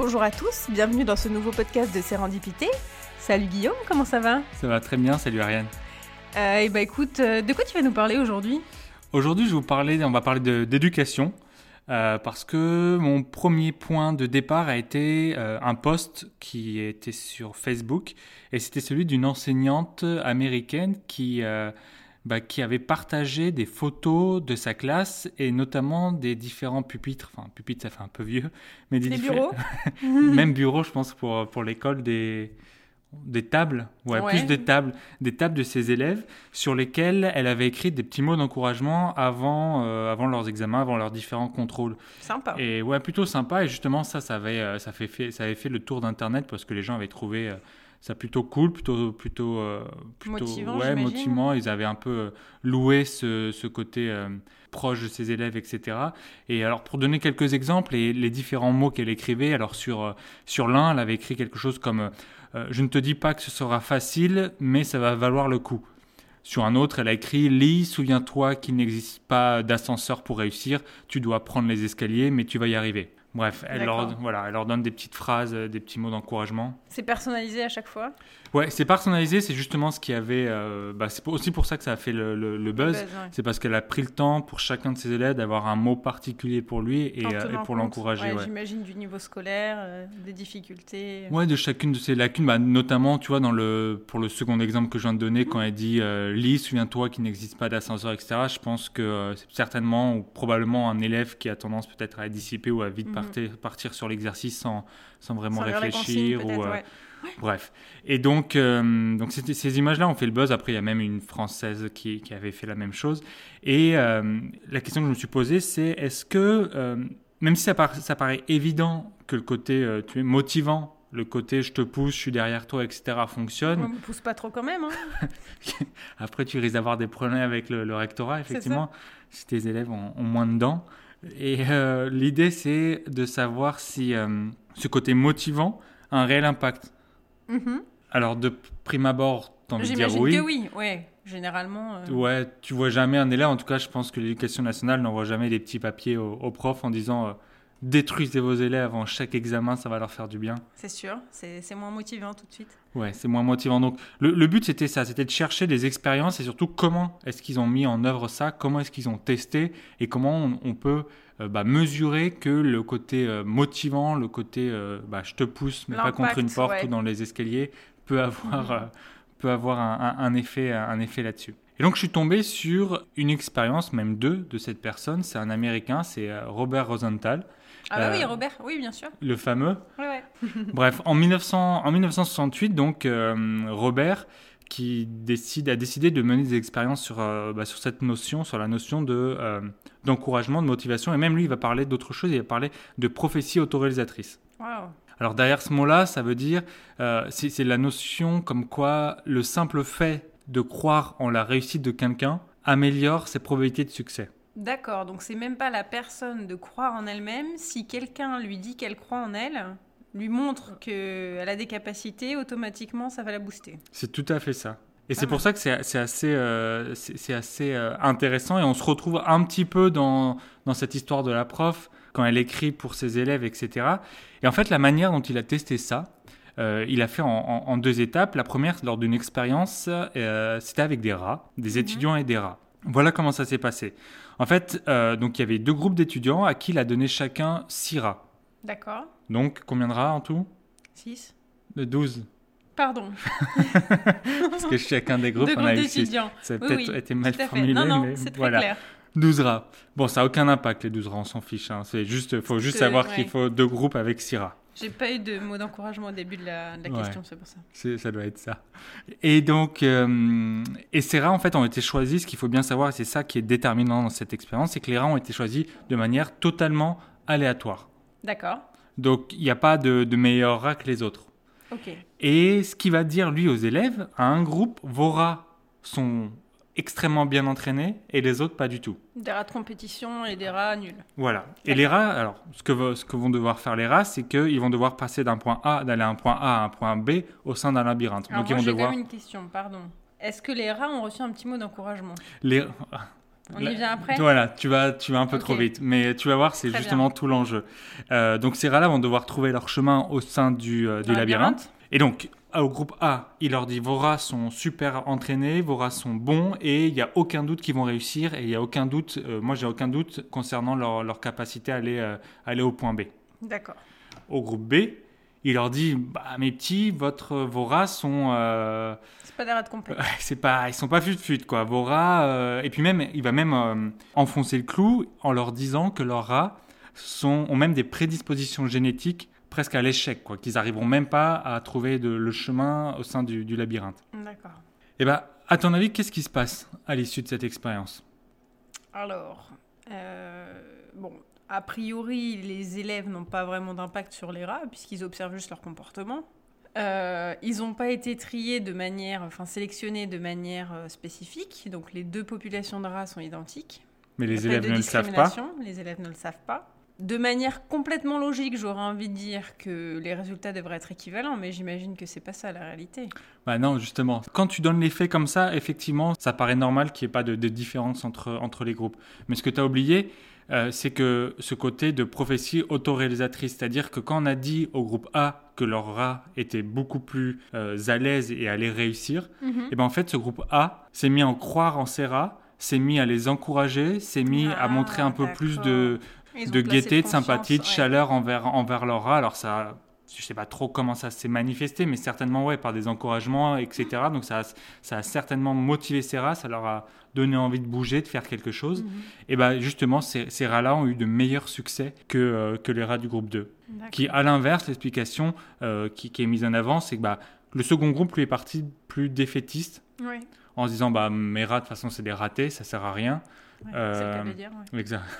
Bonjour à tous, bienvenue dans ce nouveau podcast de Sérendipité. Salut Guillaume, comment ça va? Ça va très bien, salut Ariane. Euh, et bah écoute, euh, de quoi tu vas nous parler aujourd'hui? Aujourd'hui, je vais vous parler, on va parler d'éducation. euh, parce que mon premier point de départ a été euh, un post qui était sur Facebook et c'était celui d'une enseignante américaine qui, euh, bah, qui avait partagé des photos de sa classe et notamment des différents pupitres, enfin pupitres ça fait un peu vieux, mais des Les diffé- bureaux même bureau je pense pour, pour l'école des, des tables, ouais, Ouais. plus des tables, des tables de ses élèves sur lesquelles elle avait écrit des petits mots d'encouragement avant, euh, avant leurs examens, avant leurs différents contrôles. Sympa. Et ouais, plutôt sympa. Et justement, ça, ça avait, euh, ça fait, fait- ça avait fait le tour d'internet parce que les gens avaient trouvé euh, ça plutôt cool, plutôt, plutôt, euh, plutôt Motivant, ouais, motivant. Ils avaient un peu euh, loué ce, ce côté euh, proche de ses élèves, etc. Et alors, pour donner quelques exemples, et les différents mots qu'elle écrivait, alors sur, sur l'un, elle avait écrit quelque chose comme euh, Je ne te dis pas que ce sera facile, mais ça va valoir le coup. Sur un autre, elle a écrit Lis, souviens-toi qu'il n'existe pas d'ascenseur pour réussir, tu dois prendre les escaliers, mais tu vas y arriver. Bref, elle leur, D'accord. voilà, elle leur donne des petites phrases, euh, des petits mots d'encouragement. C'est personnalisé à chaque fois? Ouais, c'est personnalisé, c'est justement ce qui avait. euh, bah, c'est aussi pour ça que ça a fait le, le- le buzz. Buzz, ouais. C'est parce qu'elle a pris le temps pour chacun de ses élèves d'avoir un mot particulier pour lui et, euh, pour compte, l'encourager. ouais, Ouais, J'imagine du niveau scolaire, euh, des difficultés. Ouais, de chacune de ses lacunes, bah, notamment, tu vois, dans le, pour le second exemple que je viens de donner, quand elle dit euh, Lis, souviens-toi qu'il n'existe pas d'ascenseur, etc. Je pense que euh, c'est certainement ou probablement un élève qui a tendance peut-être à être dissipé ou à vite. Partir, partir sur l'exercice sans, sans vraiment Sans réfléchir. ou, euh, ouais. Bref. Et donc, euh, donc ces images-là ont fait le buzz. Après, il y a même une Française qui, qui avait fait la même chose. Et euh, la question que je me suis posée, c'est est-ce que, euh, même si ça, par- ça paraît évident que le côté tu es motivant, le côté je te pousse, je suis derrière toi, etc., fonctionne, On me pousse pas trop quand même. Hein. après tu risques d'avoir des problèmes avec le, le rectorat, effectivement, si tes élèves ont, ont moins de dents. Et euh, l'idée, c'est de savoir si euh, ce côté motivant a un réel impact. Mhm. Alors, de prime abord, t'as envie de dire J'imagine oui. que oui, ouais. Généralement. euh, Ouais, tu vois jamais un élève. En tout cas, je pense que l'éducation nationale n'envoie jamais des petits papiers aux, aux profs en disant détruisez vos élèves avant chaque examen, ça va leur faire du bien. C'est sûr, c'est moins motivant tout de suite. Ouais, c'est moins motivant. Donc, le, le but, c'était ça c'était de chercher des expériences et surtout comment est-ce qu'ils ont mis en œuvre ça, comment est-ce qu'ils ont testé et comment on, on peut euh, bah, mesurer que le côté euh, motivant, le côté euh, bah, je te pousse, mais pas contre une porte ouais. ou dans les escaliers, peut avoir, Mhm. peut avoir un, un- un effet, un effet là-dessus. Et donc, je suis tombé sur une expérience, même deux, de cette personne. C'est un Américain, c'est Robert Rosenthal, Ah bah Euh, oui, Robert, oui, bien sûr. le fameux. Ouais, ouais. Bref, en, 1900, en 1968, donc, euh, Robert qui décide, a décidé de mener des expériences sur, euh, bah, sur cette notion, sur la notion de, euh, d'encouragement, de motivation. Et même lui, il va parler d'autre chose, il va parler de prophétie autoréalisatrice. Waouh. Alors derrière ce mot-là, ça veut dire, euh, c'est, c'est la notion comme quoi le simple fait de croire en la réussite de quelqu'un améliore ses probabilités de succès. D'accord, donc c'est même pas la personne de croire en elle-même. Si quelqu'un lui dit qu'elle croit en elle, lui montre qu'elle a des capacités, automatiquement ça va la booster. C'est tout à fait ça. Et Pas c'est pour ça que c'est assez, euh, c'est assez euh, intéressant et on se retrouve un petit peu dans, dans cette histoire de la prof quand elle écrit pour ses élèves, etc. Et en fait, la manière dont il a testé ça, euh, il a fait en, en- en deux étapes. La première, lors d'une expérience, c'était avec des rats, des Mhm. étudiants et des rats. Voilà comment ça s'est passé. En fait, euh, donc il y avait deux groupes d'étudiants à qui il a donné chacun six rats. D'accord Donc combien de rats en tout? 6 De 12. Pardon. Parce que chacun des groupes Deux a groupes eu six. d'étudiants. Ça a Oui, peut-être oui, été mal formulé, Non, non, mais c'est très voilà. clair. 12 rats. Bon, ça n'a aucun impact, les 12 rats, on s'en fiche. Hein. C'est juste, faut juste que- savoir ouais. qu'il faut deux groupes avec 6 rats. J'ai pas eu de mot d'encouragement au début de la, de la Ouais. question, c'est pour ça. Ça doit être ça. Et donc, euh, et ces rats, en fait, ont été choisis. Ce qu'il faut bien savoir, et c'est ça qui est déterminant dans cette expérience, c'est que les rats ont été choisis de manière totalement aléatoire. D'accord. Donc, il n'y a pas de, de meilleurs rats que les autres. Ok. Et ce qu'il va dire, lui, aux élèves, à un groupe, vos rats sont extrêmement bien entraînés et les autres, pas du tout. Des rats de compétition et des rats nuls. Voilà. Et les rats, alors, ce que, ce que vont devoir faire les rats, c'est qu'ils vont devoir passer d'un point A, d'aller à un point A à un point B au sein d'un labyrinthe. Alors Donc, moi, ils vont devoir. une question, pardon. Est-ce que les rats ont reçu un petit mot d'encouragement? Les... On y vient après? Voilà, tu vas, tu vas un peu trop vite. Mais tu vas voir, c'est justement tout l'enjeu. Euh, donc ces rats-là vont devoir trouver leur chemin au sein du, euh, du labyrinthe. Et donc, au groupe A, il leur dit vos rats sont super entraînés, vos rats sont bons, et il n'y a aucun doute qu'ils vont réussir, et il n'y a aucun doute, euh, moi j'ai aucun doute concernant leur, leur capacité à aller, euh, aller au point B. D'accord. Au groupe B, il leur dit bah, mes petits, votre, vos rats sont. euh, C'est pas des rats de complet. c'est pas, ils sont pas fut-fut, quoi. Vos rats. euh, et puis même, il va même euh, enfoncer le clou en leur disant que leurs rats sont, ont même des prédispositions génétiques presque à l'échec, quoi. Qu'ils arriveront même pas à trouver de- le chemin au sein du, du labyrinthe. D'accord. Et ben, à ton avis, qu'est-ce qui se passe à l'issue de cette expérience? Alors, euh, bon, a priori, les élèves n'ont pas vraiment d'impact sur les rats, puisqu'ils observent juste leur comportement. Euh, ils n'ont pas été triés de manière, enfin sélectionnés de manière euh, spécifique, donc les deux populations de rats sont identiques. Mais les élèves ne le savent pas. Les élèves ne le savent pas. De manière complètement logique, j'aurais envie de dire que les résultats devraient être équivalents, mais j'imagine que c'est pas ça la réalité. Bah non, justement. Quand tu donnes les faits comme ça, effectivement, ça paraît normal qu'il n'y ait pas de, de différence entre, entre les groupes. Mais ce que tu as oublié, euh, c'est que ce côté de prophétie autoréalisatrice, c'est-à-dire que quand on a dit au groupe A que leur rat était beaucoup plus euh, à l'aise et allait réussir, et ben en fait, ce groupe A s'est mis à en croire en ces rats, s'est mis à les encourager, s'est mis à Ah, montrer un peu plus de, de gaieté, de sympathie, de ouais. chaleur envers, envers leur rat. Alors ça, je sais pas trop comment ça s'est manifesté, mais certainement ouais, par des encouragements, etc. Donc ça, a- ça a certainement motivé ces rats, ça leur a donné envie de bouger, de faire quelque chose. Mhm. Et ben justement, ces, ces rats-là ont eu de meilleurs succès que, euh, que les rats du groupe 2. D'accord. Qui, à l'inverse, l'explication euh, qui, qui est mise en avant, c'est que bah, le second groupe lui est parti plus défaitiste, en se disant bah, mes rats, de toute façon, c'est des ratés, ça sert à rien. Ouais, c'est le cas Euh, de le dire.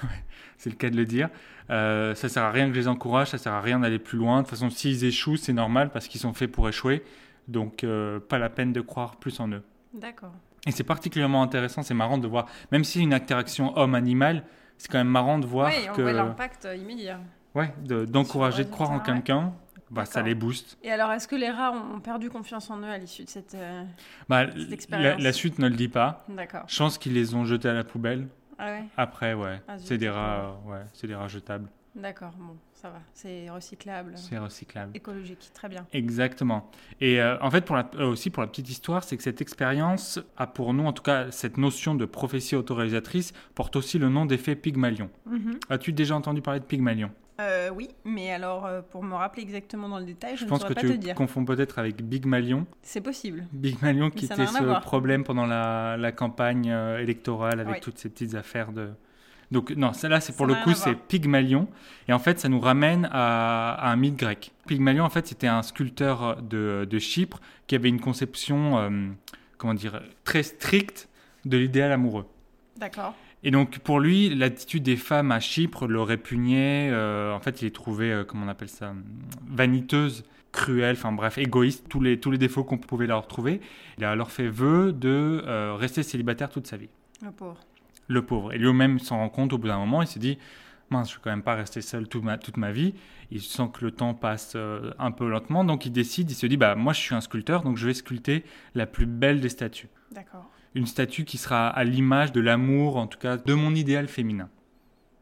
ouais. C'est le cas de le dire. Euh, ça sert à rien que je les encourage, ça sert à rien d'aller plus loin. De toute façon, s'ils échouent, c'est normal parce qu'ils sont faits pour échouer. Donc, euh, pas la peine de croire plus en eux. D'accord. Et c'est particulièrement intéressant, c'est marrant de voir, même si une interaction homme-animal, c'est quand même marrant de voir Oui, on que, l'impact euh, immédiat. ouais, de- d'encourager, de croire en ouais. quelqu'un, bah, ça les booste. Et alors, est-ce que les rats ont perdu confiance en eux à l'issue de cette... euh, Bah, expérience. la suite ne le dit pas. D'accord. Je pense qu'ils les ont jetés à la poubelle. Ah ouais? Après, ouais, Ah, c'est des rats, euh, ouais, c'est des rats jetables. D'accord, bon, ça va. C'est recyclable. C'est recyclable. Écologique, très bien. Exactement. Et euh, en fait, pour la- aussi pour la petite histoire, c'est que cette expérience a pour nous, en tout cas, cette notion de prophétie autoréalisatrice porte aussi le nom d'effet Pygmalion. Mhm. As-tu déjà entendu parler de Pygmalion? Euh, oui, mais alors, euh, pour me rappeler exactement dans le détail, je, Je ne pense que saurais pas tu te dire. confonds peut-être avec Bigmalion. C'est possible. Bigmalion qui ça était ce problème pendant la, la campagne euh, électorale avec toutes ces petites affaires de... Donc non, celle-là, c'est pour le coup, c'est. Pygmalion. Et en fait, ça nous ramène à, à un mythe grec. Pygmalion, en fait, c'était un sculpteur de, de Chypre qui avait une conception, comment dire, très stricte de l'idéal amoureux. D'accord. Et donc pour lui, l'attitude des femmes à Chypre le répugnait. euh, en fait, il les trouvait, euh, comment on appelle ça, vaniteuses, cruelles, enfin bref, égoïstes, tous les, tous les défauts qu'on pouvait leur trouver. Il a alors fait vœu de euh, rester célibataire toute sa vie. Le pauvre. Le pauvre. Et lui-même s'en rend compte au bout d'un moment, il s'est dit, mince, je ne vais quand même pas rester seul toute ma, toute ma vie. Il sent que le temps passe un peu lentement, donc il décide, il se dit, bah moi je suis un sculpteur, donc je vais sculpter la plus belle des statues D'accord. Une statue qui sera à l'image de l'amour, en tout cas de mon idéal féminin.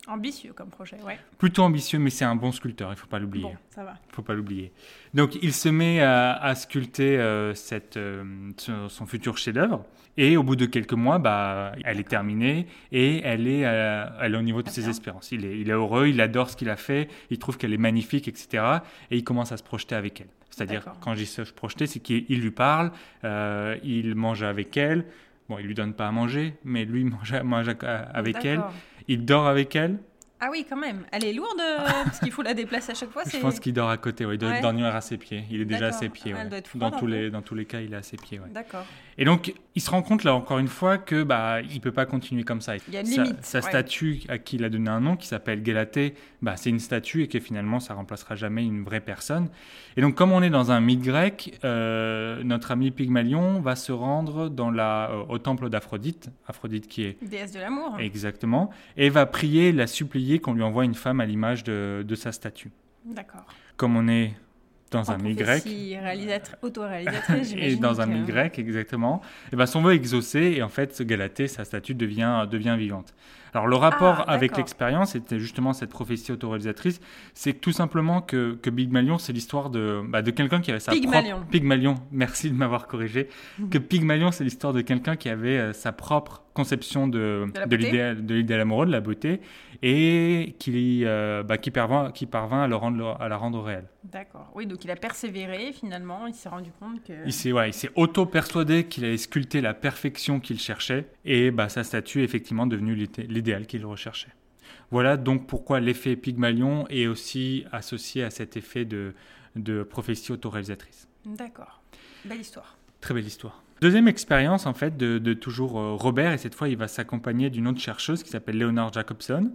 Ambitieux comme projet, ouais. Plutôt ambitieux, mais c'est un bon sculpteur, il faut pas l'oublier. Bon, ça va. faut pas l'oublier. Donc il se met à, à sculpter euh, cette, euh, son, futur chef-d'œuvre. Et au bout de quelques mois, bah, elle est terminée et elle est, euh, elle est au niveau de ses espérances. Il est, il est heureux, il adore ce qu'il a fait, il trouve qu'elle est magnifique, etc. Et il commence à se projeter avec elle. C'est-à-dire, quand je dis se projeter, c'est qu'il il lui parle, il mange avec elle. Bon, il lui donne pas à manger, mais lui mange, mange avec elle. Il dort avec elle. Ah oui, quand même. Elle est lourde euh, parce qu'il faut la déplacer à chaque fois. Je pense qu'il dort à côté, ouais. il doit Ouais. dormir à ses pieds. Il est déjà à ses pieds. Ah, elle ouais. doit être dans, tous les, dans tous les cas, il est à ses pieds. D'accord. Et donc, il se rend compte là encore une fois que bah, il peut pas continuer comme ça. Il y a une sa, limite, Sa statue à qui il a donné un nom, qui s'appelle Galatée, bah, c'est une statue et que finalement ça remplacera jamais une vraie personne. Et donc, comme on est dans un mythe grec, euh, notre ami Pygmalion va se rendre dans la, euh, au temple d'Aphrodite, Aphrodite qui est Déesse de l'amour. exactement, et va prier, la qu'on lui envoie une femme à l'image de, de sa statue D'accord. comme on est dans En un Y. prophétie réalisatrice- Autoréalisatrice, Et dans un Y, exactement. Et ben son vœu est exaucé et en fait, Galatée, sa statue devient, devient vivante. Alors le rapport Ah, avec l'expérience, c'était justement cette prophétie autoréalisatrice, c'est tout simplement que, que Pygmalion, c'est l'histoire de, bah, de quelqu'un qui avait sa Pygmalion. propre... Pygmalion, merci de m'avoir corrigé. que Pygmalion, c'est l'histoire de quelqu'un qui avait euh, sa propre conception de, De l'idéal l'idéal amoureux, de la beauté, et qui, euh, bah, qui, parvint, qui parvint à, le rendre, à la rendre réelle. D'accord. Oui, donc il a persévéré, finalement, il s'est rendu compte que... Il s'est ouais, auto-persuadé qu'il allait sculpter la perfection qu'il cherchait et bah, sa statue est effectivement devenue l'idé- l'idéal qu'il recherchait. Voilà donc pourquoi l'effet Pygmalion est aussi associé à cet effet de, de prophétie autoréalisatrice. D'accord. Belle histoire. Très belle histoire. Deuxième expérience en fait de, de toujours euh, Robert et cette fois il va s'accompagner d'une autre chercheuse qui s'appelle Leonard Jacobson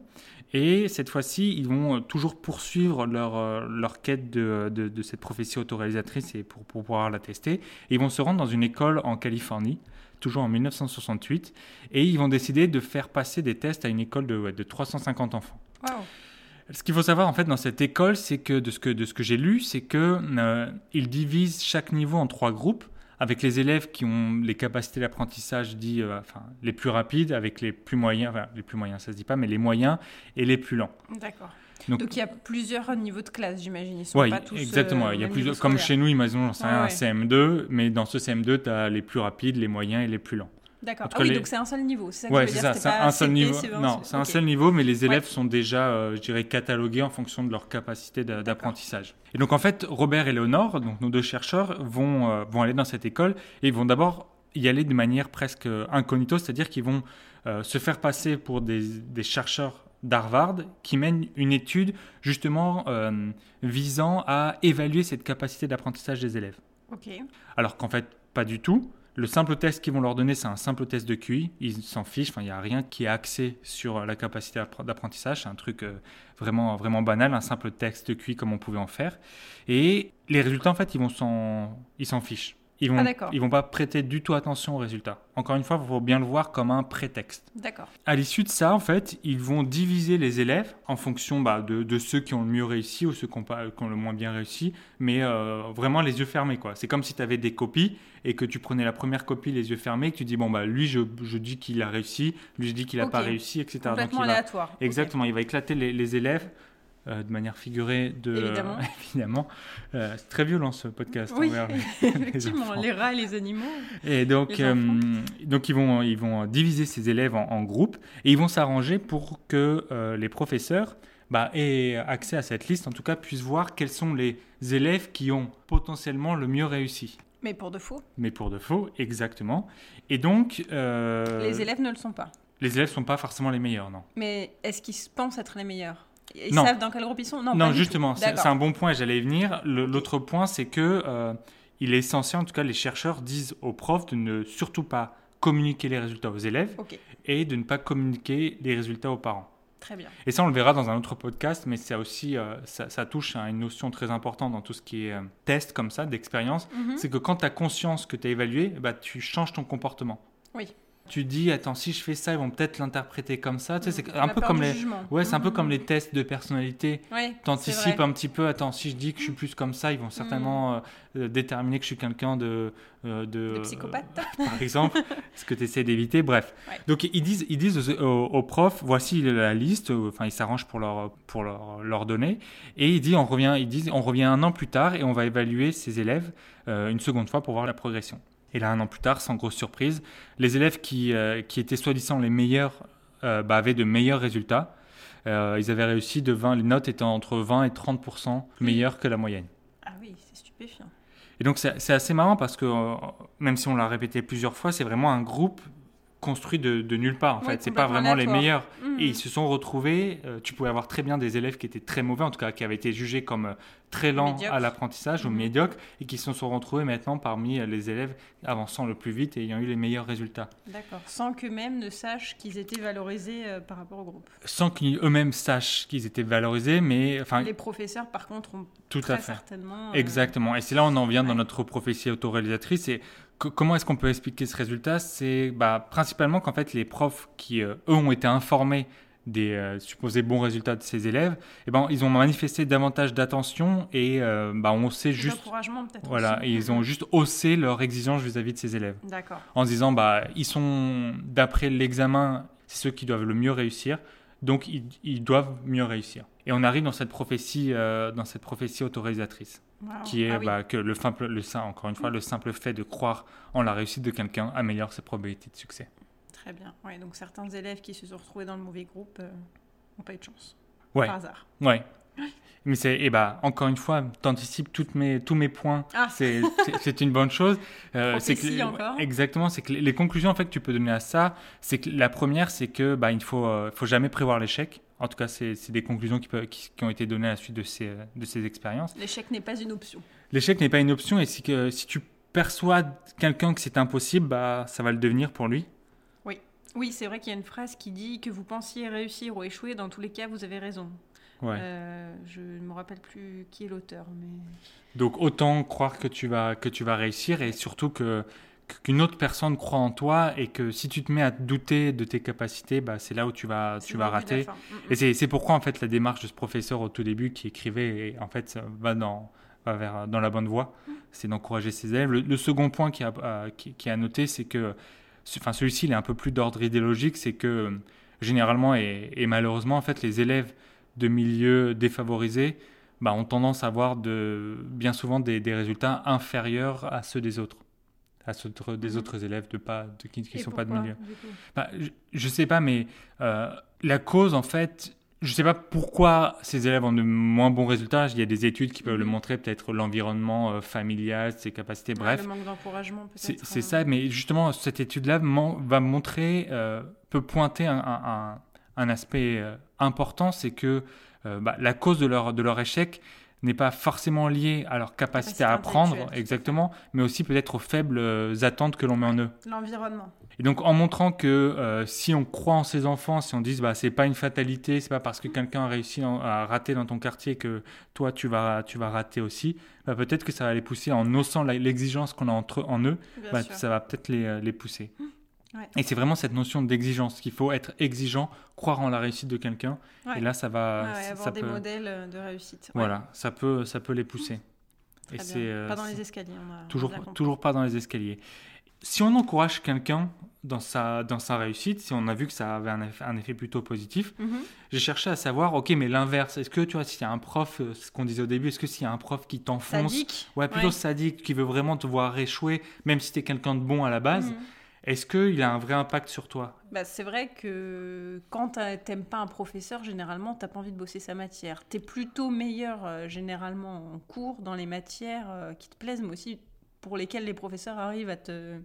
et cette fois-ci ils vont euh, toujours poursuivre leur, euh, leur quête de, de- de cette prophétie autoréalisatrice et pour, pour pouvoir la tester et ils vont se rendre dans une école en Californie toujours en 1968 et ils vont décider de faire passer des tests à une école de, ouais, de 350 enfants. Ce qu'il faut savoir en fait dans cette école, c'est que de ce que, de ce que j'ai lu, c'est que euh, ils divisent chaque niveau en trois groupes, avec les élèves qui ont les capacités d'apprentissage dit, euh, enfin, les plus rapides, avec les plus moyens, enfin, les plus moyens, ça se dit pas, mais les moyens et les plus lents. D'accord. Donc- Donc, il y a plusieurs niveaux de classe, j'imagine. Ils sont Oui, pas tous. exactement. euh, Il y a plusieurs, comme scolaire. chez nous, imaginons, j'en sais rien, un ouais. CM2, mais dans ce CM2, tu as les plus rapides, les moyens et les plus lents. D'accord. Ah oui, les- donc c'est un seul niveau. C'est ça que Ouais, c'est ça, c'est un seul niveau. CE1, Non, c'est un seul niveau, mais les élèves Ouais. sont déjà, euh, je dirais, catalogués en fonction de leur capacité d'a- d'apprentissage. Et donc, en fait, Robert et Léonore, donc nos deux chercheurs, vont, euh, vont aller dans cette école et ils vont d'abord y aller de manière presque incognito, c'est-à-dire qu'ils vont euh, se faire passer pour des, des chercheurs d'Harvard qui mènent une étude justement euh, visant à évaluer cette capacité d'apprentissage des élèves. Alors qu'en fait, pas du tout. Le simple test qu'ils vont leur donner, c'est un simple test de QI. Ils s'en fichent. Enfin, il n'y a rien qui est axé sur la capacité d'appre- d'apprentissage. C'est un truc euh, vraiment, vraiment banal, un simple test de QI comme on pouvait en faire. Et les résultats, en fait, ils vont s'en, ils s'en fichent. Ils vont, Ah, ils vont pas prêter du tout attention aux résultats. Encore une fois, il faut bien le voir comme un prétexte. D'accord. À l'issue de ça, en fait, ils vont diviser les élèves en fonction bah, de, de ceux qui ont le mieux réussi ou ceux qui ont, pas, qui ont le moins bien réussi, mais euh, vraiment les yeux fermés. quoi. C'est comme si tu avais des copies et que tu prenais la première copie les yeux fermés et que tu dis, bon, bah, lui, je, je dis qu'il a réussi, lui, je dis qu'il n'a Ok. pas réussi, etc. Donc, il va- aléatoire. Exactement, il va éclater les, les élèves euh, de manière figurée. De, Évidemment. évidemment. Euh, c'est très violent ce podcast Oui, envers les- effectivement, les rats et les animaux. Et donc, euh, donc ils, vont, ils vont diviser ces élèves en, en groupes et ils vont s'arranger pour que les professeurs bah, aient accès à cette liste, en tout cas puissent voir quels sont les élèves qui ont potentiellement le mieux réussi. Mais pour de faux, Mais pour de faux, exactement. Et donc, les élèves ne le sont pas. les élèves ne sont pas forcément les meilleurs, non. Mais est-ce qu'ils pensent être les meilleurs? Ils Non. savent dans quel groupe ils sont Non, justement, c'est un bon point et j'allais y venir. L'autre point, c'est que euh, il est essentiel, en tout cas les chercheurs disent aux profs de ne surtout pas communiquer les résultats aux élèves et de ne pas communiquer les résultats aux parents. très bien. Et ça, on le verra dans un autre podcast, mais ça aussi, euh, ça, ça touche à une notion très importante dans tout ce qui est euh, test comme ça, d'expérience. Mhm. C'est que quand tu as conscience que tu as évalué, bah, tu changes ton comportement. Oui. Tu dis, attends, si je fais ça, ils vont peut-être l'interpréter comme ça. Tu sais, c'est un peu comme les... jugement. Ouais, c'est un peu Mhm. comme les tests de personnalité. Ouais, T'anticipes un petit peu, attends, si je dis que je suis plus comme ça, ils vont certainement euh, euh, déterminer que je suis quelqu'un de, euh, de... De psychopathe. par exemple, ce que tu essaies d'éviter, bref. Ouais. Donc ils disent, ils disent aux, aux- aux profs, voici la liste, euh, enfin ils s'arrangent pour leur, pour leur, leur donner, et ils disent, on revient, ils disent, on revient un an plus tard et on va évaluer ces élèves une seconde fois pour voir la progression. Et là, un an plus tard, sans grosse surprise, les élèves qui, euh, qui étaient soi-disant les meilleurs euh, bah, avaient de meilleurs résultats. Euh, ils avaient réussi de 20, les notes étaient entre 20 et 30% meilleures que la moyenne. Ah oui, c'est stupéfiant. Et donc c'est c'est assez marrant parce que même si on l'a répété plusieurs fois, c'est vraiment un groupe construit de, de nulle part en Oui, fait. C'est pas vraiment les meilleurs. Mhm. Et ils se sont retrouvés. euh, tu pouvais avoir très bien des élèves qui étaient très mauvais, en tout cas qui avaient été jugés comme euh, très lents à l'apprentissage ou Mhm. médiocres, et qui se sont retrouvés maintenant parmi euh, les élèves avançant le plus vite et ayant eu les meilleurs résultats. D'accord. Sans qu'eux-mêmes ne sachent qu'ils étaient valorisés euh, par rapport au groupe. Sans qu'ils eux-mêmes sachent qu'ils étaient valorisés, mais enfin Les professeurs, par contre, ont tout très à fait. certainement. euh, Exactement. Et c'est là où on en vient dans notre prophétie autoréalisatrice. Et comment est-ce qu'on peut expliquer ce résultat? C'est bah, principalement qu'en fait, les profs qui, euh, eux, ont été informés des euh, supposés bons résultats de ces élèves, eh ben, ils ont manifesté davantage d'attention et euh, bah, on sait juste. Voilà, aussi. et ils ont juste haussé leur exigence vis-à-vis de ces élèves. D'accord. En se disant, bah, ils sont, d'après l'examen, c'est ceux qui doivent le mieux réussir, donc ils, ils doivent mieux réussir. Et on arrive dans cette prophétie, euh, dans cette prophétie autorisatrice, Wow. qui est Ah oui. bah, que le simple, le, sim- encore une fois, le simple fait de croire en la réussite de quelqu'un améliore ses probabilités de succès. Très bien. Ouais, donc certains élèves qui se sont retrouvés dans le mauvais groupe n'ont pas eu de chance. Ouais. Par hasard. Ouais. Mais c'est, et bah, encore une fois, t'anticipes toutes mes, tous mes points. Ah. C'est, c'est- c'est une bonne chose. Euh, c'est que, Prophétie encore. Exactement. C'est que les, conclusions en fait que tu peux donner à ça, c'est que la première, c'est que bah, il faut, euh, faut jamais prévoir l'échec. En tout cas, c'est, des conclusions qui, peuvent, qui, qui ont été données à la suite de ces, de ces expériences. L'échec n'est pas une option. L'échec n'est pas une option et si, que, si tu perçois quelqu'un que c'est impossible, bah, ça va le devenir pour lui. Oui, c'est vrai qu'il y a une phrase qui dit que vous pensiez réussir ou échouer, dans tous les cas, vous avez raison. Ouais. Euh, je ne me rappelle plus qui est l'auteur, mais Donc autant croire que tu vas, que tu vas réussir et surtout que qu'une autre personne croit en toi et que si tu te mets à douter de tes capacités, bah, c'est là où tu vas, tu vas rater. Mm, mm. Et c'est pourquoi en fait la démarche de ce professeur au tout début qui écrivait en fait va dans va vers dans la bonne voie, c'est d'encourager ses élèves. Le, le second point qui a euh, qui, qui a noté, c'est que enfin celui-ci il est un peu plus d'ordre idéologique, c'est que généralement et, et malheureusement en fait les élèves de milieux défavorisés bah, ont tendance à avoir de bien souvent des, des résultats inférieurs à ceux des autres à ceux de- des Mhm. autres élèves de pas de, qui ne sont pas de milieu. Bah, je, je sais pas, mais euh, la cause, en fait, je sais pas pourquoi ces élèves ont de moins bons résultats. Il y a des études qui peuvent le Mhm. montrer, peut-être l'environnement euh, familial, ses capacités, Ouais, bref. Le manque d'encouragement, peut-être. c'est euh, ça, mais justement, cette étude-là va montrer, peut pointer un, un- un- un aspect important, c'est que bah, la cause de leur, de leur échec n'est pas forcément liée à leur capacité Capacité à apprendre, exactement, mais aussi peut-être aux faibles euh, attentes que l'on met en eux. L'environnement. Et donc en montrant que euh, si on croit en ses enfants, si on dit bah c'est pas une fatalité, c'est pas parce que quelqu'un a réussi à rater dans ton quartier que toi tu vas tu vas rater aussi, bah, peut-être que ça va les pousser en haussant l'exigence qu'on a entre en eux, bah, ça va peut-être les, euh, les pousser. Ouais. Et c'est vraiment cette notion d'exigence qu'il faut être exigeant, croire en la réussite de quelqu'un, Ouais. et là ça va, Ouais, ça, avoir ça des peut, modèles euh, de réussite. Voilà, ça peut ça peut les pousser. très Et c'est euh, Pas dans les escaliers. On a, Toujours, toujours pas dans les escaliers. Si on encourage quelqu'un dans sa, dans sa réussite, si on a vu que ça avait un effet, un effet plutôt positif, Mhm. j'ai cherché à savoir, ok, mais l'inverse, est-ce que tu vois, s'il y a un prof, euh, ce qu'on disait au début, est-ce que s'il y a un prof qui t'enfonce, ouais, plutôt sadique, qui veut vraiment te voir échouer, même si tu es quelqu'un de bon à la base, Mhm. Est-ce qu'il a un vrai impact sur toi? Bah, c'est vrai que quand t'aimes pas un professeur, généralement, t'as pas envie de bosser sa matière. T'es plutôt meilleur euh, généralement en cours dans les matières euh, qui te plaisent, mais aussi pour lesquelles les professeurs arrivent à te,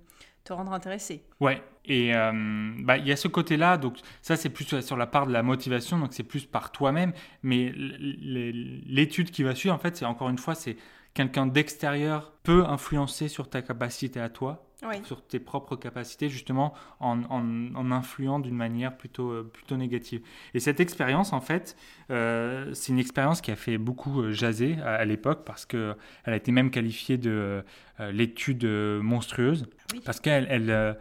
te rendre intéressé. Ouais, et euh, bah, il y a ce côté-là, donc ça c'est plus sur la part de la motivation, donc c'est plus par toi-même, mais l'étude qui va suivre, en fait, c'est encore une fois, c'est quelqu'un d'extérieur peut influencer sur ta capacité à toi, Oui. sur tes propres capacités, justement, en, en, en influant d'une manière plutôt, euh, plutôt négative. Et cette expérience, en fait, euh, c'est une expérience qui a fait beaucoup euh, jaser à, à l'époque, parce qu'elle a été même qualifiée de euh, l'étude monstrueuse, Oui. parce qu'elle... Elle,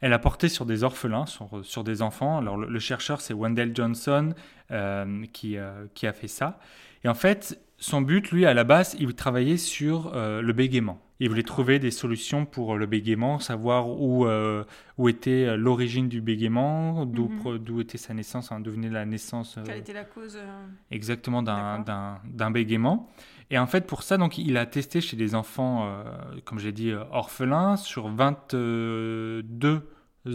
elle a porté sur des orphelins, sur, sur des enfants. Alors le, le chercheur, c'est Wendell Johnson euh, qui, euh, qui a fait ça. Et en fait, son but, lui, à la base, il travaillait sur euh, le bégaiement. Il voulait trouver des solutions pour le bégaiement, savoir où, euh, où était euh, l'origine du bégaiement, d'où d'où était sa naissance, hein, d'où venait la naissance euh, Quelle était la cause euh, exactement d'un- bégaiement. Et en fait, pour ça, donc, il a testé chez des enfants, euh, comme j'ai dit, euh, orphelins, sur 22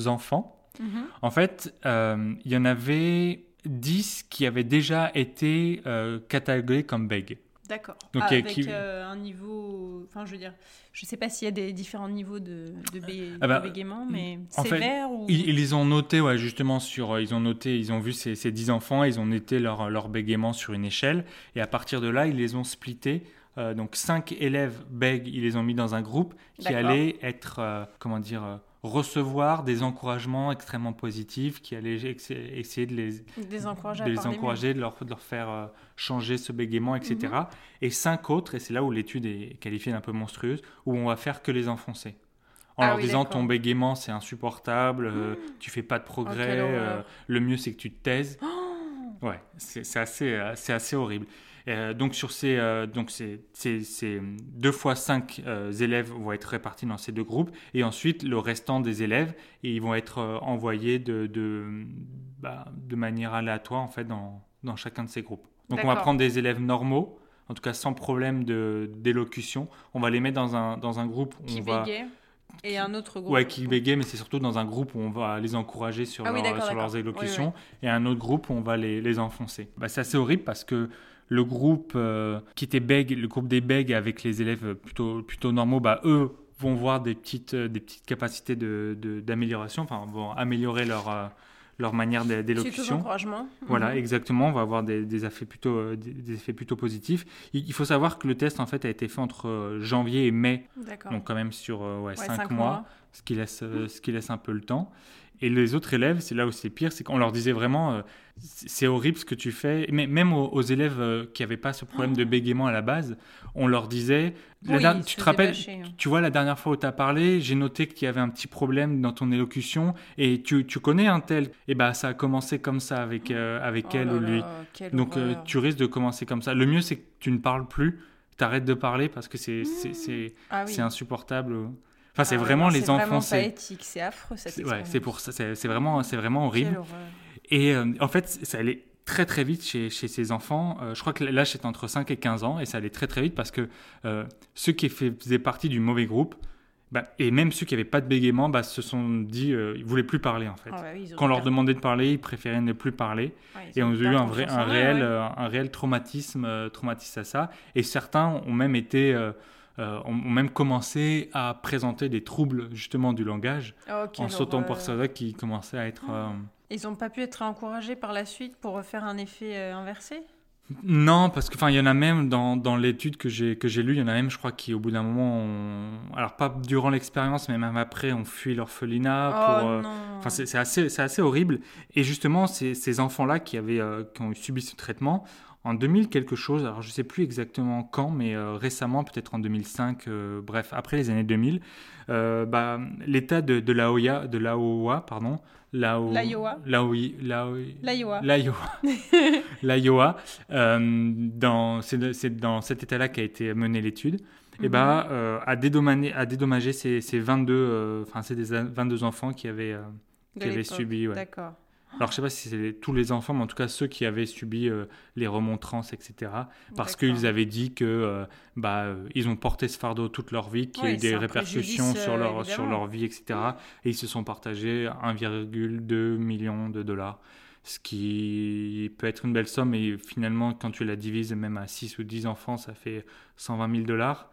enfants. mhm. En fait, euh, il y en avait 10 qui avaient déjà été euh, catalogués comme bègues. D'accord. Donc, Ah, avec qui- euh, un niveau. Enfin, je veux dire, je sais pas s'il y a des différents niveaux de, de, bé- Ah bah, de bégaiement, mais sévère ou. Ils, ils ont notés, ouais, justement, sur, euh, ils ont noté, ils ont vu ces, ces 10 enfants, ils ont noté leur, leur bégaiement sur une échelle, et à partir de là, ils les ont splittés. Euh, donc 5 élèves bègues, ils les ont mis dans un groupe qui allait être, euh, comment dire, recevoir des encouragements extrêmement positifs, qui allaient ex- essayer de les, encourager de les encourager, leur, de leur faire euh, changer ce bégaiement, etc. Mhm. Et cinq autres, et c'est là où l'étude est qualifiée d'un peu monstrueuse, où on va faire que les enfoncer. En Ah leur oui, disant ton bégaiement c'est insupportable, euh, tu fais pas de progrès, quelle horreur. euh, le mieux c'est que tu te taises. Ouais, c'est assez, c'est assez horrible. Euh, donc sur ces, euh, donc ces, ces, ces deux fois cinq euh, élèves vont être répartis dans ces deux groupes et ensuite le restant des élèves et ils vont être euh, envoyés de, de, bah, de manière aléatoire en fait dans, dans chacun de ces groupes. Donc on va prendre des élèves normaux, en tout cas sans problème de d'élocution. On va les mettre dans un, dans un groupe où Qui on va et un autre groupe. Ouais, qui bégayent, mais c'est surtout dans un groupe où on va les encourager sur, Ah oui, leur- d'accord, sur leurs élocutions et un autre groupe où on va les, les enfoncer. Bah, c'est assez horrible parce que le groupe euh, qui était bègue, le groupe des bègues avec les élèves plutôt, plutôt normaux, bah, eux vont voir des petites, euh, des petites capacités de- de- d'amélioration, enfin vont améliorer leur, euh, leur manière d'élocution. Voilà, Mhm. exactement. On va avoir des, des effets plutôt, des, des effets plutôt positifs. Il, il faut savoir que le test en fait a été fait entre janvier et mai, donc quand même sur euh, ouais, Ouais, cinq cinq mois ce qui laisse, ce qui laisse un peu le temps. Et les autres élèves, c'est là où c'est pire, c'est qu'on leur disait vraiment, euh, c'est horrible ce que tu fais. Mais même aux, aux élèves euh, qui n'avaient pas ce problème de bégaiement à la base, on leur disait, la Oui, ils tu te rappelles, hein. tu vois, la dernière fois où tu as parlé, j'ai noté qu'il y avait un petit problème dans ton élocution et tu, tu connais un tel. Et bah ça a commencé comme ça avec, euh, avec Oh elle ou lui. Donc tu risques de commencer comme ça. Le mieux, c'est que tu ne parles plus, tu arrêtes de parler parce que c'est c'est- Ah oui. insupportable. Enfin, c'est Ah vraiment les C'est vraiment pas éthique, c'est affreux cette C'est ouais, c'est pour ça, c'est c'est vraiment, c'est vraiment horrible. Et euh, en fait, ça allait très très vite chez, chez ces enfants. Euh, je crois que l'âge était entre 5 et 15 ans et ça allait très très vite parce que euh, ceux qui faisaient partie du mauvais groupe, bah, et même ceux qui n'avaient pas de bégaiement, bah, se sont dit, ils voulaient plus parler en fait. Ah oui, Quand on leur demandait de parler, ils préféraient ne plus parler. ouais, Et on a eu un, vrai, un, réel, ouais. un réel traumatisme, traumatisme à ça. Et certains ont même été, euh, euh, ont même commencé à présenter des troubles justement du langage quelle en sautant horreur. pour ça qui commençaient à être... euh, Ils n'ont pas pu être encouragés par la suite pour refaire un effet euh, inversé? Non, parce que enfin, il y en a même dans, dans l'étude que j'ai que j'ai lue, il y en a même, je crois, qui au bout d'un moment, ont- alors pas durant l'expérience, mais même après, ont fui l'orphelinat Oh pour. euh, Enfin, c'est c'est assez, c'est assez horrible. Et justement, ces, ces enfants-là qui avaient, euh, qui ont subi ce traitement, en 2000 quelque chose, alors je sais plus exactement quand, mais euh, récemment, peut-être en 2005, euh, bref, après les années 2000, euh, bah, l'État de, de l'Iowa, de l'Iowa, pardon, l'Io- L'Iowa. l'Io- l'Io- L'Iowa. Dans, c'est, dans cet état-là qu'a été menée l'étude. Et bah, a dédommagé, a dédommagé ces, ces 22, euh, enfin, c'est des a- 22 enfants qui avaient, qui subi. ouais. D'accord. Alors, je sais pas si c'est tous les enfants, mais en tout cas ceux qui avaient subi euh, les remontrances, etc. Parce qu'ils avaient dit que euh, bah, euh, ils ont porté ce fardeau toute leur vie, qu'il y a eu des répercussions sur leur, sur leur vie, etc. Et ils se sont partagés 1,2 million de dollars. Ce qui peut être une belle somme, et finalement, quand tu la divises même à 6 ou 10 enfants, ça fait 120 000 dollars.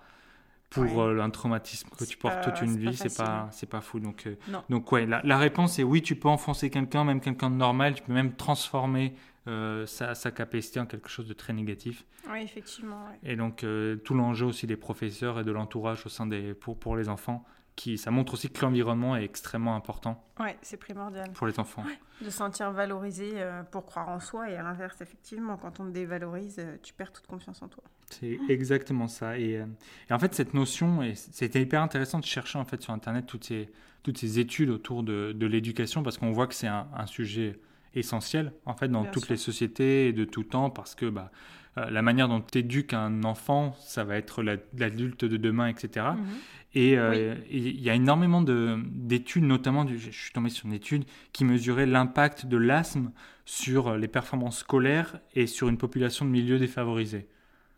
Pour Ouais. euh, un traumatisme que tu portes pas- toute une vie, c'est pas, c'est pas fou. Donc, euh, donc ouais, la, la réponse est oui, tu peux enfoncer quelqu'un, même quelqu'un de normal, tu peux même transformer euh, sa, sa capacité en quelque chose de très négatif. Oui, effectivement. ouais. Et donc euh, tout l'enjeu aussi des professeurs et de l'entourage au sein des pour, pour les enfants, qui ça montre aussi que l'environnement est extrêmement important Ouais, c'est primordial. pour les enfants. De se sentir valorisé pour croire en soi et à l'inverse, effectivement, quand on te dévalorise, tu perds toute confiance en toi. C'est exactement ça. Et, euh, et en fait, cette notion, et c'était hyper intéressant de chercher en fait sur Internet toutes ces, toutes ces études autour de, de l'éducation parce qu'on voit que c'est un, un sujet essentiel en fait dans Bien toutes sûr. les sociétés et de tout temps parce que bah, euh, la manière dont tu éduques un enfant, ça va être la- l'adulte de demain, etc. Mhm. Et euh, et il y a énormément de- d'études, notamment, du- je suis tombé sur une étude qui mesurait l'impact de l'asthme sur les performances scolaires et sur une population de milieux défavorisés.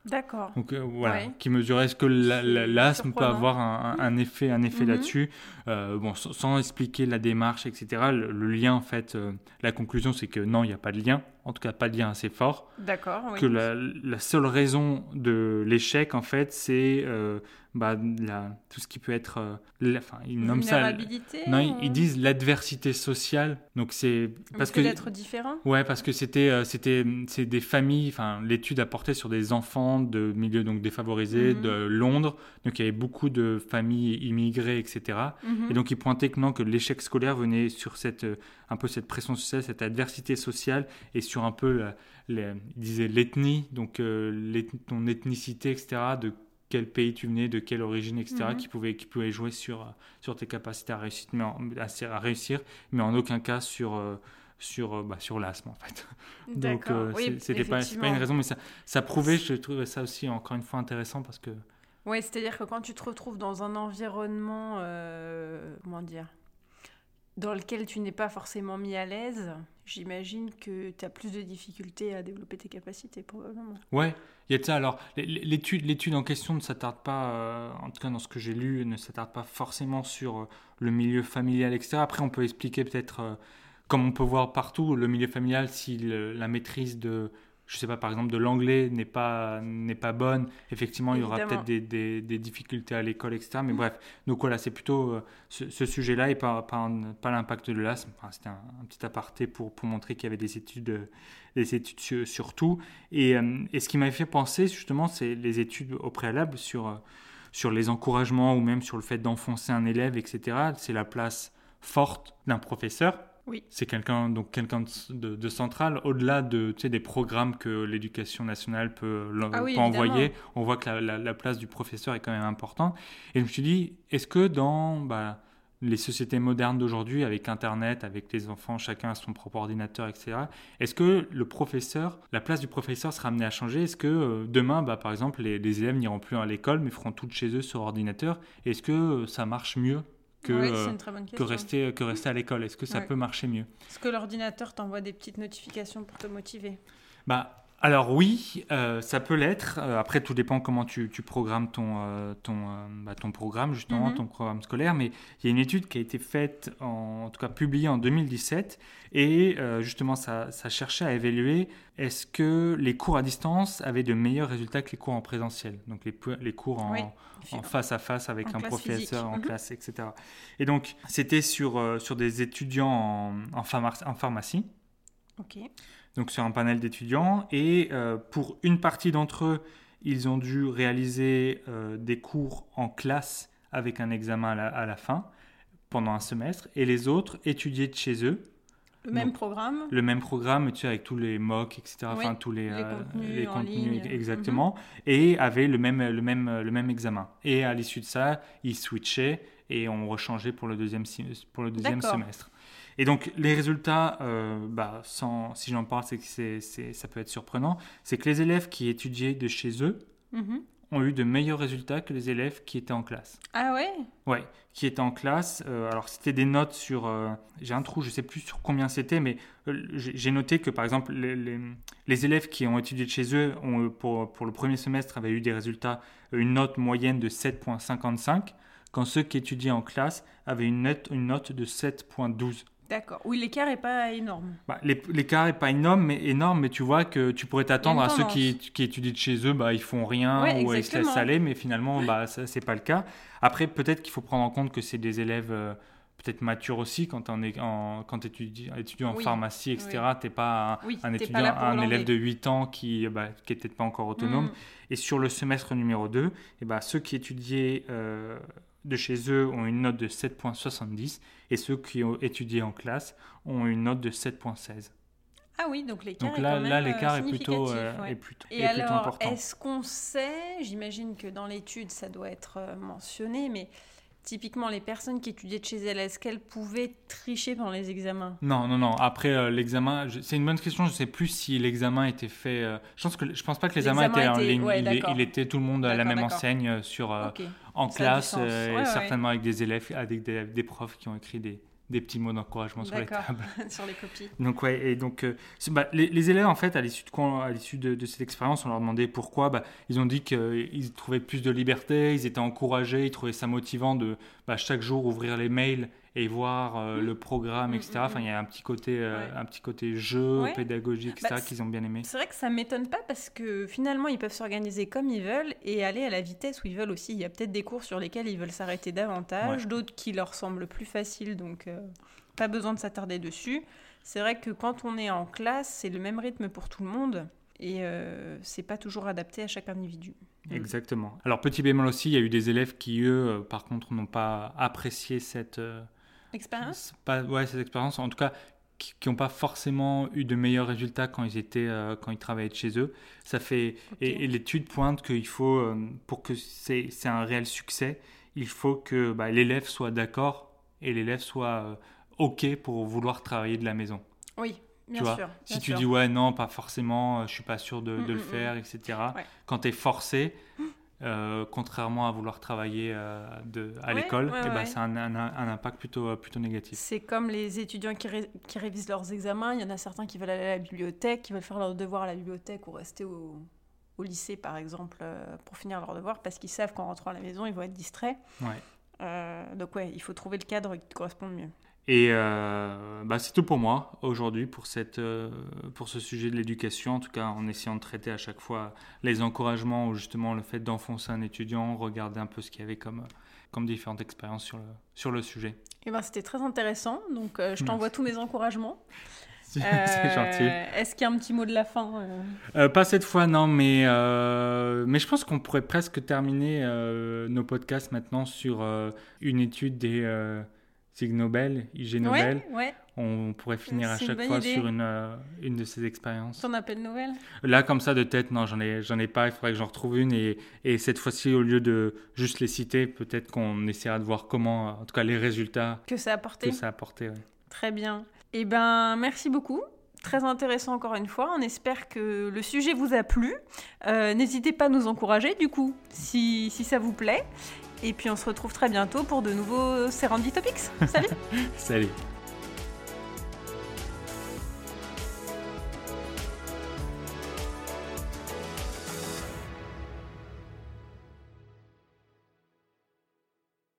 D'accord. Donc euh, voilà, Ouais. qui mesurait est-ce que l'asthme peut avoir un, un- un effet, un effet Mhm. là-dessus. Euh, bon, sans, sans expliquer la démarche, etc. Le, le lien, en fait, euh, la conclusion, c'est que non, il n'y a pas de lien. En tout cas, pas de lien assez fort. D'accord. oui. Que la, la seule raison de l'échec, en fait, c'est bah, la- tout ce qui peut être. euh, la- enfin, ils nomment ça. Non, ils, ou- ils disent l'adversité sociale. Donc c'est parce que d'être différent Ouais, parce que c'était euh, c'était c'est des familles. Enfin, l'étude a porté sur des enfants de milieux donc défavorisés Mhm. de Londres. Donc il y avait beaucoup de familles immigrées, etc. Mhm. Et donc il pointait que non que l'échec scolaire venait sur cette euh, un peu cette pression sociale, cette adversité sociale et sur un peu la, la- il disait l'ethnie, donc euh, ton ethnicité, etc. De quel pays tu venais, de quelle origine, etc. Mhm. qui pouvait qui jouer sur euh, sur tes capacités à réussir, mais en, à, réussir, mais en aucun cas sur euh, sur, bah, sur l'asthme en fait. Donc oui, c'était pas, pas, une raison, mais ça, ça prouvait, je trouvais ça aussi encore une fois intéressant parce que... Oui, c'est-à-dire que quand tu te retrouves dans un environnement, comment dire, dans lequel tu n'es pas forcément mis à l'aise, j'imagine que tu as plus de difficultés à développer tes capacités, probablement. Ouais, il y a ça. Alors, l'étude, l'étude en question ne s'attarde pas, euh, en tout cas dans ce que j'ai lu, ne s'attarde pas forcément sur euh, le milieu familial, etc. Après, on peut expliquer peut-être, euh, comme on peut voir partout, le milieu familial, si la maîtrise de je sais pas, par exemple, de l'anglais n'est pas, n'est pas bonne, effectivement, il y aura peut-être des, des, difficultés à l'école, etc. Mais bref, donc voilà, c'est plutôt euh, ce, sujet-là et pas, pas, pas l'impact de l'asthme. C'était un, petit aparté pour, pour montrer qu'il y avait des études, des études sur, tout. Et, euh, et, ce qui m'avait fait penser, justement, c'est les études au préalable sur, euh, sur les encouragements ou même sur le fait d'enfoncer un élève, etc. C'est la place forte d'un professeur c'est quelqu'un donc quelqu'un de, central au-delà de tu sais, des programmes que l'éducation nationale peut, ah envoyer. On voit que la, place du professeur est quand même importante. Et je me suis dit, est-ce que dans bah, les sociétés modernes d'aujourd'hui, avec Internet, avec les enfants, chacun a son propre ordinateur, etc. Est-ce que le professeur, la place du professeur sera amenée à changer? Est-ce que euh, demain, bah, par exemple, les, les élèves n'iront plus à l'école, mais feront tout chez eux sur ordinateur? Est-ce que euh, ça marche mieux? Que, euh, que, rester, que rester à l'école. Est-ce que ça peut marcher mieux? Est-ce que l'ordinateur t'envoie des petites notifications pour te motiver. Bah, alors oui, euh, ça peut l'être. Euh, après, tout dépend comment tu, tu programmes ton, ton, bah, ton programme, justement, mhm. ton programme scolaire. Mais il y a une étude qui a été faite, en, en tout cas publiée en 2017, et justement, ça, ça, cherchait à évaluer est-ce que les cours à distance avaient de meilleurs résultats que les cours en présentiel, donc les, les cours en, en face à face avec un professeur en mhm. classe, etc. Et donc, c'était sur, euh, sur des étudiants en, en, en pharmacie. Ok. Donc, sur un panel d'étudiants. Et euh, pour une partie d'entre eux, ils ont dû réaliser euh, des cours en classe avec un examen à la, à la fin pendant un semestre. Et les autres étudiaient de chez eux le même programme? Le même programme, tu sais, avec tous les mocks, etc. enfin, tous les, les euh, contenus, exactement. Mhm. Et avait le même, le, même, le même examen. Et à l'issue de ça, ils switchaient et on rechangeait pour le deuxième, pour le deuxième semestre. Et donc, les résultats, euh, bah, sans, si j'en parle, c'est que c'est, ça peut être surprenant, c'est que les élèves qui étudiaient de chez eux, mhm ont eu de meilleurs résultats que les élèves qui étaient en classe. Ah ouais? Ouais, qui étaient en classe. Euh, alors c'était des notes sur... Euh, j'ai un trou, je sais plus sur combien c'était, mais j'ai noté que par exemple les, les, élèves qui ont étudié de chez eux ont, pour, pour le premier semestre avaient eu des résultats, une note moyenne de 7,55, quand ceux qui étudiaient en classe avaient une note, une note de 7,12. D'accord. Oui, l'écart n'est pas énorme. Bah, l'écart n'est pas énorme mais, énorme, mais tu vois que tu pourrais t'attendre à ceux qui, qui, étudient de chez eux, bah, ils font rien ou ils se laissent aller, mais finalement, bah, ce n'est pas le cas. Après, peut-être qu'il faut prendre en compte que c'est des élèves euh, peut-être matures aussi quand est en, quand tu étudies, en pharmacie, etc. Tu n'es pas un, étudiant, un élève de 8 ans qui n'était bah, qui peut-être pas encore autonome. Mm. Et sur le semestre numéro 2, et eh bah, ceux qui étudiaient euh, de chez eux ont une note de 7,70 et ceux qui ont étudié en classe ont une note de 7,16. Ah oui, donc l'écart est là, là l'écart est plutôt, euh, est plutôt, et alors, Est-ce qu'on sait, j'imagine que dans l'étude ça doit être euh, mentionné, mais typiquement les personnes qui étudiaient de chez elles, est-ce qu'elles pouvaient tricher pendant les examens? Non, non, non. Après euh, l'examen, c'est une bonne question. Je ne sais plus si l'examen était fait. Euh, je pense que je pense pas que l'examen était, en ligne. il, était tout le monde à la même enseigne sur euh, en classe, certainement avec des élèves, avec des, profs qui ont écrit des, des petits mots d'encouragement sur les tables. sur les copies. Donc, ouais, et donc, bah, les, élèves, en fait, à l'issue de, l'issue de, cette expérience, on leur demandait pourquoi. Bah, ils ont dit qu'ils trouvaient plus de liberté, ils étaient encouragés, ils trouvaient ça motivant de bah, chaque jour ouvrir les mails et voir euh, le programme, etc. Mm, mm, enfin, il y a un petit côté, euh, un petit côté jeu, pédagogique, etc. Bah, qu'ils ont bien aimé. C'est vrai que ça m'étonne pas parce que finalement, ils peuvent s'organiser comme ils veulent et aller à la vitesse où ils veulent aussi. Il y a peut-être des cours sur lesquels ils veulent s'arrêter davantage, d'autres qui leur semblent plus faciles, donc euh, pas besoin de s'attarder dessus. C'est vrai que quand on est en classe, c'est le même rythme pour tout le monde et c'est pas toujours adapté à chaque individu. Mm. Exactement. Alors petit bémol aussi, il y a eu des élèves qui eux, par contre, n'ont pas apprécié cette Expérience pas, Ouais, cette expérience, en tout cas, qui n'ont pas forcément eu de meilleurs résultats quand ils étaient euh, quand ils travaillaient de chez eux. Ça fait et, l'étude pointe qu'il faut euh, pour que c'est un réel succès, il faut que bah, l'élève soit d'accord et l'élève soit euh, ok pour vouloir travailler de la maison. Oui, bien tu vois, sûr. si tu dis ouais, non, pas forcément, je suis pas sûr de, Mm, de le mm, faire, etc. Ouais. Quand tu es forcé, euh, contrairement à vouloir travailler euh, de, à Ouais, l'école, ouais, eh ben, ouais. a un, un- un impact plutôt, euh, plutôt négatif. C'est comme les étudiants qui, ré- qui révisent leurs examens. Il y en a certains qui veulent aller à la bibliothèque, qui veulent faire leurs devoirs à la bibliothèque ou rester au, au lycée, par exemple, pour finir leurs devoirs, parce qu'ils savent qu'en rentrant à la maison, ils vont être distraits. Euh, donc ouais, il faut trouver le cadre qui te correspond le mieux. Et euh, bah, c'est tout pour moi aujourd'hui pour, cette, euh, pour ce sujet de l'éducation, en tout cas en essayant de traiter à chaque fois les encouragements ou justement le fait d'enfoncer un étudiant, regarder un peu ce qu'il y avait comme, comme différentes expériences sur le, sur le sujet. Et ben, c'était très intéressant. Donc euh, je t'envoie tous mes encouragements. c'est gentil. Est-ce qu'il y a un petit mot de la fin pas cette fois, non, mais, mais je pense qu'on pourrait presque terminer nos podcasts maintenant sur une étude des Ig Nobel, IG Nobel. Ouais, ouais. On pourrait finir à chaque fois idée. sur une, euh, une de ces expériences. Ton appel Noël Là, comme ça, de tête, non, j'en ai, j'en ai pas. Il faudrait que j'en retrouve une. Et, et cette fois-ci, au lieu de juste les citer, peut-être qu'on essaiera de voir comment, en tout cas, les résultats que ça a apporté que ça a apporté. ouais. Très bien. Eh ben, merci beaucoup. Très intéressant encore une fois. On espère que le sujet vous a plu. Euh, N'hésitez pas à nous encourager, du coup, si, ça vous plaît. Et puis on se retrouve très bientôt pour de nouveaux Serendipity Topics. Salut Salut.